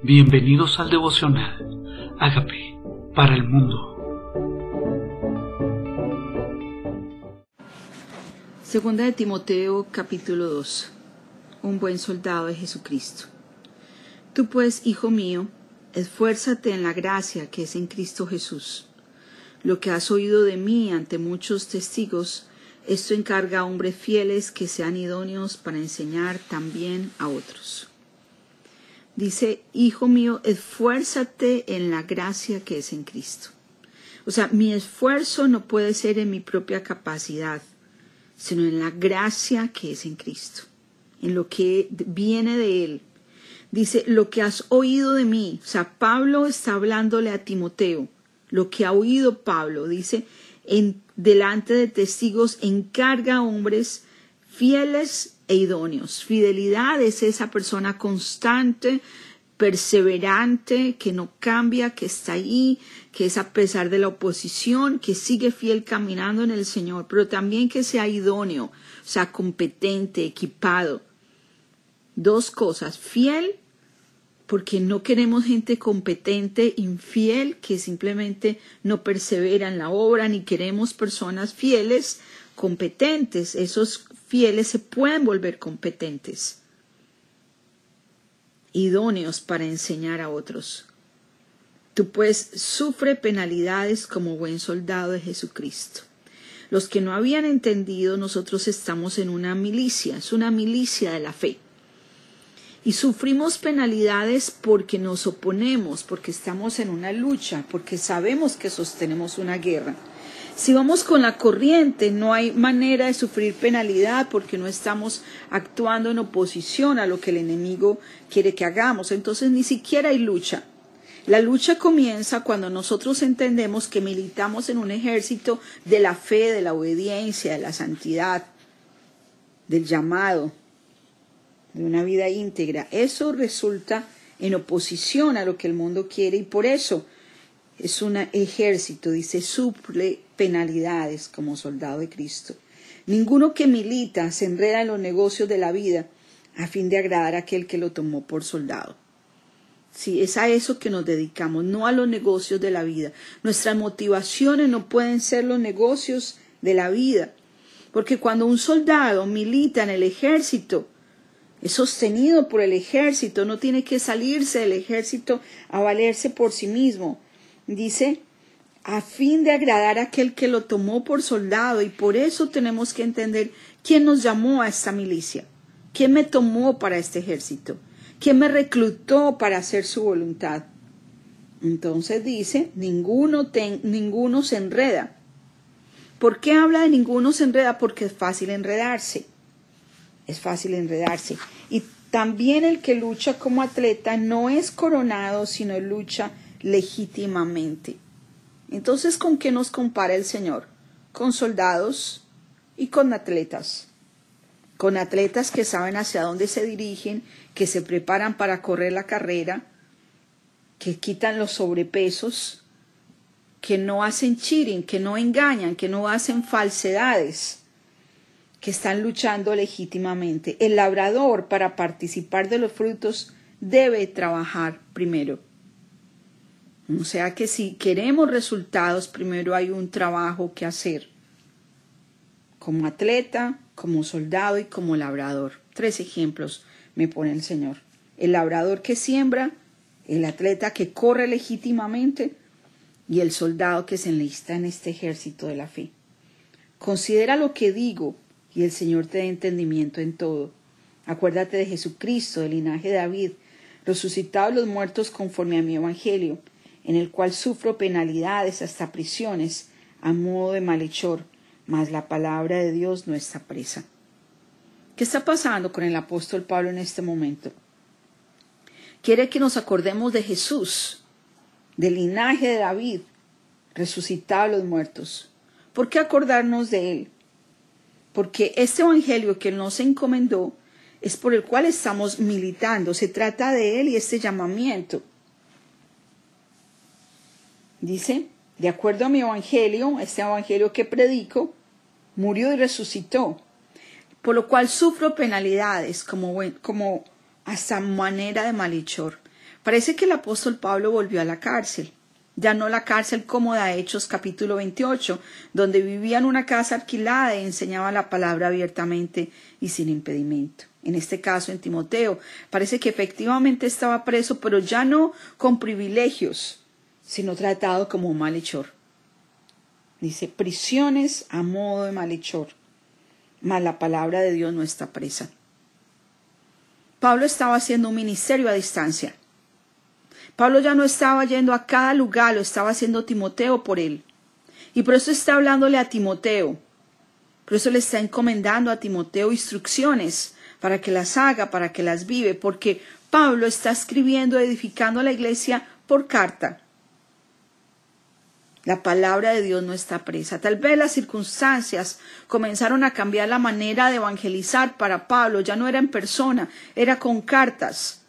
Bienvenidos al devocional. Hágame para el mundo. Segunda de Timoteo capítulo 2. Un buen soldado de Jesucristo. Tú pues, hijo mío, esfuérzate en la gracia que es en Cristo Jesús. Lo que has oído de mí ante muchos testigos, esto encarga a hombres fieles que sean idóneos para enseñar también a otros. Dice, hijo mío, esfuérzate en la gracia que es en Cristo. O sea, mi esfuerzo no puede ser en mi propia capacidad, sino en la gracia que es en Cristo, en lo que viene de Él. Dice, lo que has oído de mí. O sea, Pablo está hablándole a Timoteo, lo que ha oído Pablo. Dice, en, delante de testigos encarga a hombres fieles e idóneos. Fidelidad es esa persona constante, perseverante, que no cambia, que está ahí, que es a pesar de la oposición, que sigue fiel caminando en el Señor, pero también que sea idóneo, o sea, competente, equipado. Dos cosas, fiel, porque no queremos gente competente, infiel, que simplemente no persevera en la obra, ni queremos personas fieles, competentes. Esos fieles se pueden volver competentes, idóneos para enseñar a otros. Tú pues sufre penalidades como buen soldado de Jesucristo. Los que no habían entendido, nosotros estamos en una milicia, es una milicia de la fe. Y sufrimos penalidades porque nos oponemos, porque estamos en una lucha, porque sabemos que sostenemos una guerra. Si vamos con la corriente, no hay manera de sufrir penalidad porque no estamos actuando en oposición a lo que el enemigo quiere que hagamos. Entonces ni siquiera hay lucha. La lucha comienza cuando nosotros entendemos que militamos en un ejército de la fe, de la obediencia, de la santidad, del llamado, de una vida íntegra. Eso resulta en oposición a lo que el mundo quiere y por eso es un ejército, dice, suple penalidades como soldado de Cristo. Ninguno que milita se enreda en los negocios de la vida a fin de agradar a aquel que lo tomó por soldado. Sí, es a eso que nos dedicamos, no a los negocios de la vida. Nuestras motivaciones no pueden ser los negocios de la vida, porque cuando un soldado milita en el ejército, es sostenido por el ejército, no tiene que salirse del ejército a valerse por sí mismo, dice, a fin de agradar a aquel que lo tomó por soldado, y por eso tenemos que entender quién nos llamó a esta milicia, quién me tomó para este ejército, quién me reclutó para hacer su voluntad. Entonces dice, ninguno, ninguno se enreda. ¿Por qué habla de ninguno se enreda? Porque es fácil enredarse. Es fácil enredarse. Y también el que lucha como atleta no es coronado, sino lucha legítimamente. Entonces, ¿con qué nos compara el Señor? Con soldados y con atletas. Con atletas que saben hacia dónde se dirigen, que se preparan para correr la carrera, que quitan los sobrepesos, que no hacen cheating, que no engañan, que no hacen falsedades, que están luchando legítimamente. El labrador, para participar de los frutos, debe trabajar primero. O sea que si queremos resultados, primero hay un trabajo que hacer. Como atleta, como soldado y como labrador. Tres ejemplos me pone el Señor. El labrador que siembra, el atleta que corre legítimamente y el soldado que se enlista en este ejército de la fe. Considera lo que digo y el Señor te dé entendimiento en todo. Acuérdate de Jesucristo, del linaje de David, resucitado de los muertos conforme a mi evangelio en el cual sufro penalidades hasta prisiones a modo de malhechor, mas la palabra de Dios no está presa. ¿Qué está pasando con el apóstol Pablo en este momento? Quiere que nos acordemos de Jesús, del linaje de David, resucitado a los muertos. ¿Por qué acordarnos de él? Porque este evangelio que él nos encomendó es por el cual estamos militando. Se trata de él y este llamamiento. Dice, de acuerdo a mi evangelio, este evangelio que predico, murió y resucitó, por lo cual sufro penalidades como, como hasta manera de malhechor. Parece que el apóstol Pablo volvió a la cárcel. Ya no la cárcel cómoda Hechos capítulo 28, donde vivía en una casa alquilada y enseñaba la palabra abiertamente y sin impedimento. En este caso, en Timoteo, parece que efectivamente estaba preso, pero ya no con privilegios, sino tratado como un malhechor. Dice, prisiones a modo de malhechor, mas la palabra de Dios no está presa. Pablo estaba haciendo un ministerio a distancia. Pablo ya no estaba yendo a cada lugar, lo estaba haciendo Timoteo por él. Y por eso está hablándole a Timoteo. Por eso le está encomendando a Timoteo instrucciones para que las haga, para que las vive, porque Pablo está escribiendo, edificando a la iglesia por carta. La palabra de Dios no está presa. Tal vez las circunstancias comenzaron a cambiar la manera de evangelizar para Pablo. Ya no era en persona, era con cartas.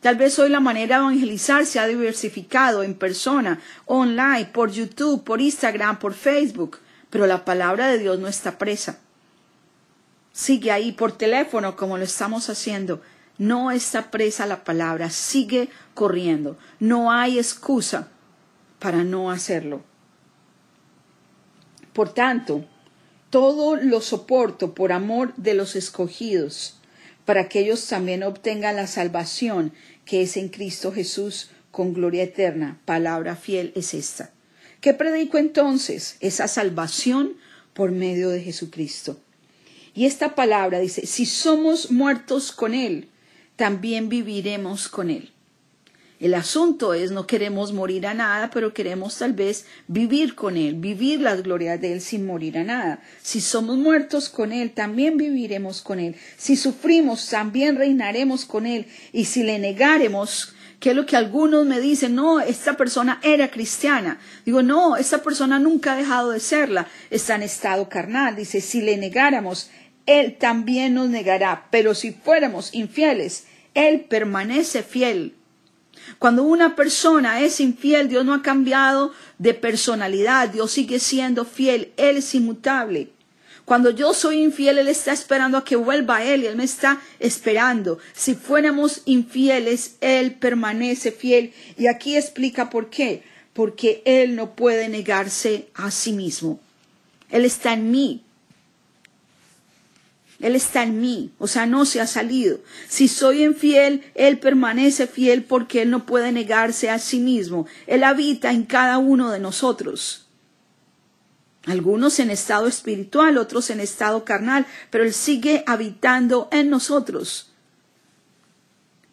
Tal vez hoy la manera de evangelizar se ha diversificado en persona, online, por YouTube, por Instagram, por Facebook, pero la palabra de Dios no está presa. Sigue ahí por teléfono como lo estamos haciendo. No está presa la palabra, sigue corriendo. No hay excusa para no hacerlo. Por tanto, todo lo soporto por amor de los escogidos, para que ellos también obtengan la salvación que es en Cristo Jesús con gloria eterna. Palabra fiel es esta. ¿Qué predico entonces? Esa salvación por medio de Jesucristo. Y esta palabra dice, si somos muertos con Él, también viviremos con Él. El asunto es, no queremos morir a nada, pero queremos tal vez vivir con Él, vivir las glorias de Él sin morir a nada. Si somos muertos con Él, también viviremos con Él. Si sufrimos, también reinaremos con Él. Y si le negaremos, que es lo que algunos me dicen, no, esta persona era cristiana. Digo, no, esta persona nunca ha dejado de serla, está en estado carnal. Dice, si le negáramos, Él también nos negará. Pero si fuéramos infieles, Él permanece fiel cuando una persona es infiel, Dios no ha cambiado de personalidad, Dios sigue siendo fiel, Él es inmutable. Cuando yo soy infiel, Él está esperando a que vuelva a Él y Él me está esperando. Si fuéramos infieles, Él permanece fiel. Y aquí explica por qué. Porque Él no puede negarse a sí mismo. Él está en mí. Él está en mí, o sea, no se ha salido. Si soy infiel, Él permanece fiel porque Él no puede negarse a sí mismo. Él habita en cada uno de nosotros. Algunos en estado espiritual, otros en estado carnal, pero Él sigue habitando en nosotros.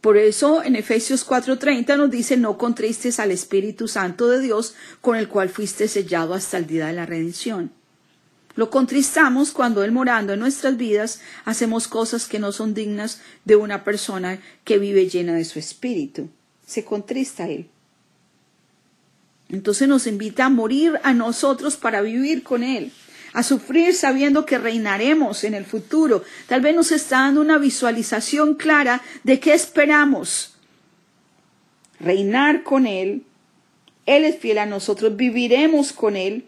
Por eso en Efesios 4:30 nos dice, no contristes al Espíritu Santo de Dios, con el cual fuiste sellado hasta el día de la redención. Lo contristamos cuando Él morando en nuestras vidas hacemos cosas que no son dignas de una persona que vive llena de su espíritu. Se contrista Él. Entonces nos invita a morir a nosotros para vivir con Él, a sufrir sabiendo que reinaremos en el futuro. Tal vez nos está dando una visualización clara de qué esperamos. Reinar con Él. Él es fiel a nosotros, viviremos con Él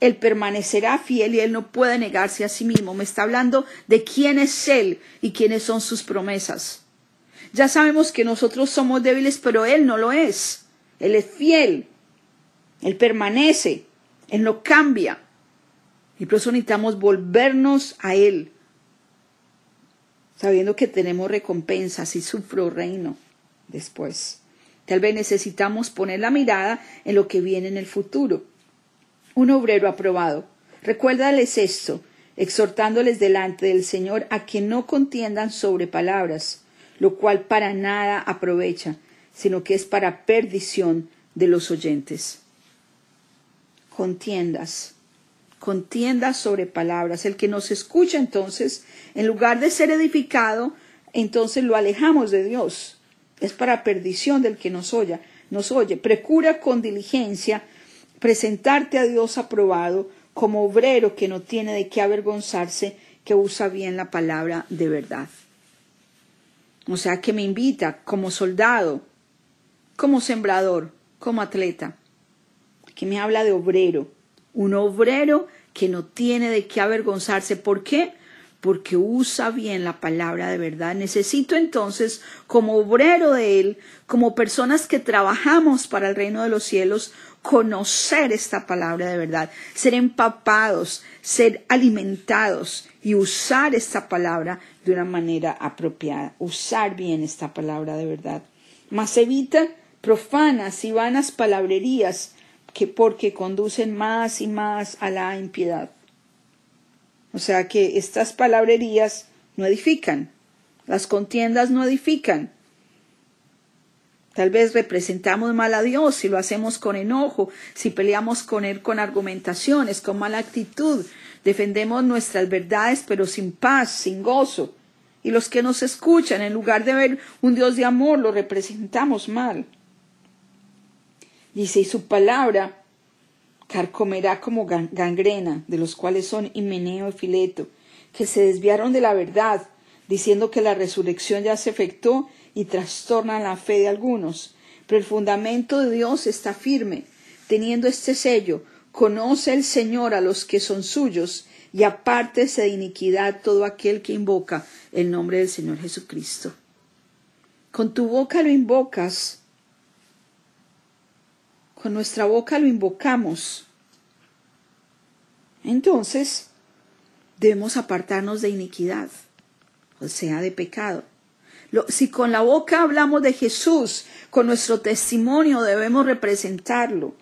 él permanecerá fiel y Él no puede negarse a sí mismo. Me está hablando de quién es Él y quiénes son sus promesas. Ya sabemos que nosotros somos débiles, pero Él no lo es. Él es fiel. Él permanece. Él no cambia. Y por eso necesitamos volvernos a Él, sabiendo que tenemos recompensa si sufro reino después. Tal vez necesitamos poner la mirada en lo que viene en el futuro un obrero aprobado. Recuérdales esto, exhortándoles delante del Señor a que no contiendan sobre palabras, lo cual para nada aprovecha, sino que es para perdición de los oyentes. Contiendas, contiendas sobre palabras. El que nos escucha entonces, en lugar de ser edificado, entonces lo alejamos de Dios. Es para perdición del que nos oye. Nos oye. Procura con diligencia presentarte a Dios aprobado como obrero que no tiene de qué avergonzarse, que usa bien la palabra de verdad. O sea, que me invita como soldado, como sembrador, como atleta, que me habla de obrero, un obrero que no tiene de qué avergonzarse. ¿Por qué? Porque usa bien la palabra de verdad. Necesito entonces, como obrero de Él, como personas que trabajamos para el reino de los cielos, conocer esta palabra de verdad, ser empapados, ser alimentados y usar esta palabra de una manera apropiada, usar bien esta palabra de verdad. Mas evita profanas y vanas palabrerías que porque conducen más y más a la impiedad. O sea que estas palabrerías no edifican, las contiendas no edifican. Tal vez representamos mal a Dios si lo hacemos con enojo, si peleamos con Él con argumentaciones, con mala actitud, defendemos nuestras verdades pero sin paz, sin gozo. Y los que nos escuchan, en lugar de ver un Dios de amor, lo representamos mal. Dice, y su palabra carcomerá como gangrena, de los cuales son Himeneo y Fileto, que se desviaron de la verdad, diciendo que la resurrección ya se efectuó y trastornan la fe de algunos. Pero el fundamento de Dios está firme, teniendo este sello, conoce el Señor a los que son suyos, y apártese de iniquidad todo aquel que invoca el nombre del Señor Jesucristo. Con tu boca lo invocas, con nuestra boca lo invocamos. Entonces, debemos apartarnos de iniquidad, o sea, de pecado. si con la boca hablamos de Jesús, con nuestro testimonio debemos representarlo.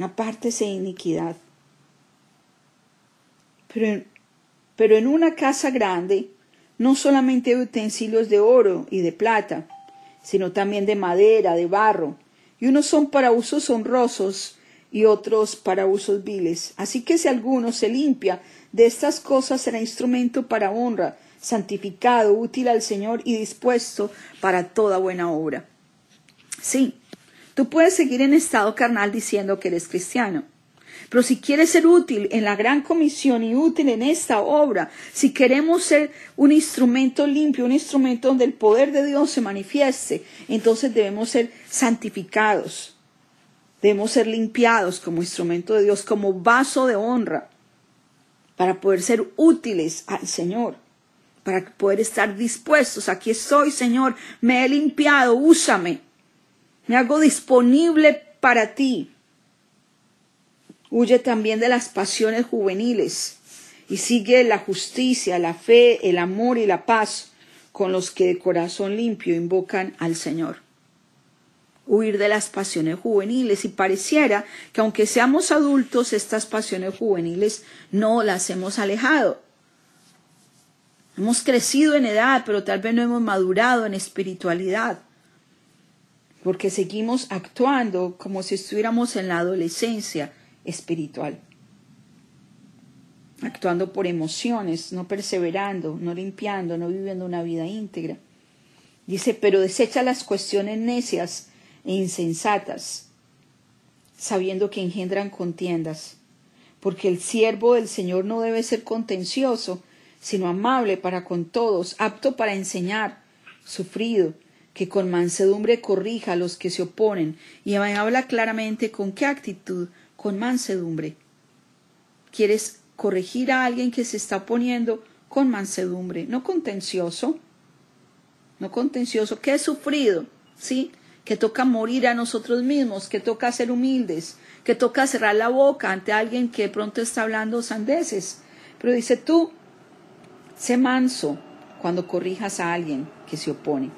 Apártese de iniquidad. Pero, pero en una casa grande no solamente hay utensilios de oro y de plata, sino también de madera, de barro, y unos son para usos honrosos y otros para usos viles. Así que si alguno se limpia de estas cosas será instrumento para honra, santificado, útil al Señor y dispuesto para toda buena obra. Sí, tú puedes seguir en estado carnal diciendo que eres cristiano. Pero si quieres ser útil en la gran comisión y útil en esta obra, si queremos ser un instrumento limpio, un instrumento donde el poder de Dios se manifieste, entonces debemos ser santificados. Debemos ser limpiados como instrumento de Dios, como vaso de honra, para poder ser útiles al Señor, para poder estar dispuestos. Aquí estoy, Señor, me he limpiado, úsame. Me hago disponible para ti. Huye también de las pasiones juveniles y sigue la justicia, la fe, el amor y la paz con los que de corazón limpio invocan al Señor. Huir de las pasiones juveniles y pareciera que aunque seamos adultos, estas pasiones juveniles no las hemos alejado. Hemos crecido en edad, pero tal vez no hemos madurado en espiritualidad, porque seguimos actuando como si estuviéramos en la adolescencia espiritual. Actuando por emociones, no perseverando, no limpiando, no viviendo una vida íntegra. Dice, pero desecha las cuestiones necias e insensatas, sabiendo que engendran contiendas, porque el siervo del Señor no debe ser contencioso, sino amable para con todos, apto para enseñar, sufrido, que con mansedumbre corrija a los que se oponen, y habla claramente con qué actitud con mansedumbre. ¿Quieres corregir a alguien que se está oponiendo con mansedumbre, no contencioso? No contencioso, que he sufrido, ¿sí? Que toca morir a nosotros mismos, que toca ser humildes, que toca cerrar la boca ante alguien que de pronto está hablando sandeces. Pero dice tú, sé manso cuando corrijas a alguien que se opone.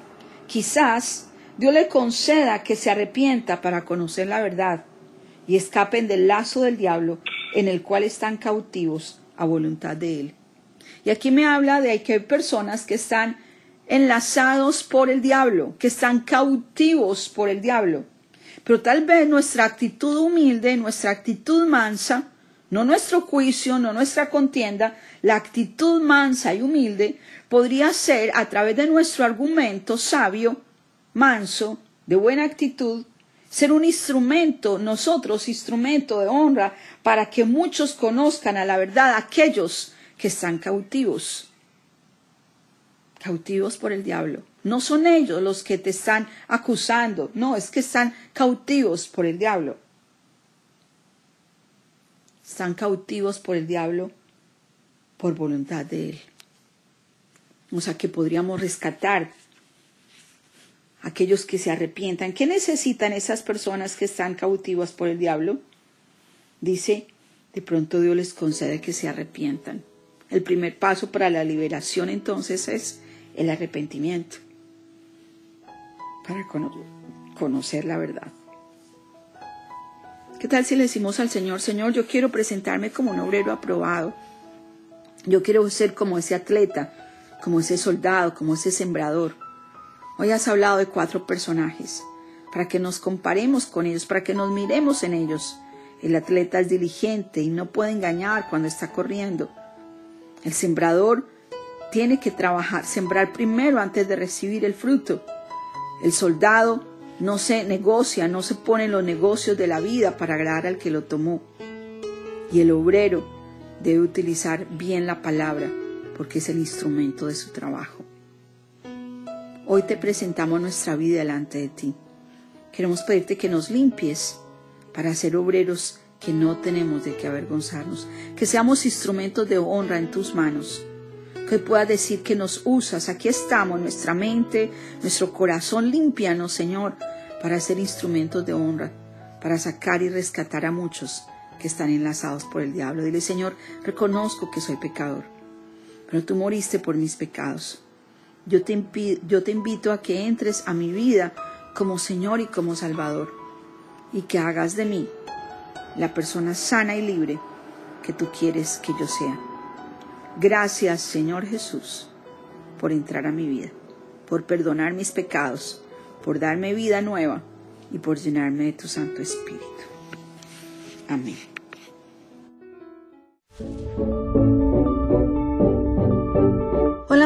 Quizás Dios le conceda que se arrepienta para conocer la verdad y escapen del lazo del diablo en el cual están cautivos a voluntad de él. Y aquí me habla de que hay personas que están enlazados por el diablo, que están cautivos por el diablo. Pero tal vez nuestra actitud humilde, nuestra actitud mansa, no nuestro juicio, no nuestra contienda, la actitud mansa y humilde podría ser a través de nuestro argumento sabio, manso, de buena actitud, ser un instrumento, nosotros instrumento de honra, para que muchos conozcan a la verdad aquellos que están cautivos, cautivos por el diablo. No son ellos los que te están acusando, no, es que están cautivos por el diablo. Están cautivos por el diablo por voluntad de Él. O sea que podríamos rescatar aquellos que se arrepientan. ¿Qué necesitan esas personas que están cautivas por el diablo? Dice, de pronto Dios les concede que se arrepientan. El primer paso para la liberación entonces es el arrepentimiento, para conocer la verdad. ¿Qué tal si le decimos al Señor, Señor, yo quiero presentarme como un obrero aprobado? Yo quiero ser como ese atleta, como ese soldado, como ese sembrador. Hoy has hablado de cuatro personajes, para que nos comparemos con ellos, para que nos miremos en ellos. El atleta es diligente y no puede engañar cuando está corriendo. El sembrador tiene que trabajar, sembrar primero antes de recibir el fruto. El soldado no se negocia, no se pone en los negocios de la vida para agradar al que lo tomó. Y el obrero debe utilizar bien la palabra porque es el instrumento de su trabajo. Hoy te presentamos nuestra vida delante de ti. Queremos pedirte que nos limpies para ser obreros que no tenemos de qué avergonzarnos, que seamos instrumentos de honra en tus manos, que puedas decir que nos usas, aquí estamos, nuestra mente, nuestro corazón, límpianos, Señor, para ser instrumentos de honra, para sacar y rescatar a muchos que están enlazados por el diablo. Dile, Señor, reconozco que soy pecador pero tú moriste por mis pecados. Yo te, invito a que entres a mi vida como Señor y como Salvador, y que hagas de mí la persona sana y libre que tú quieres que yo sea. Gracias, Señor Jesús, por entrar a mi vida, por perdonar mis pecados, por darme vida nueva y por llenarme de tu Santo Espíritu. Amén.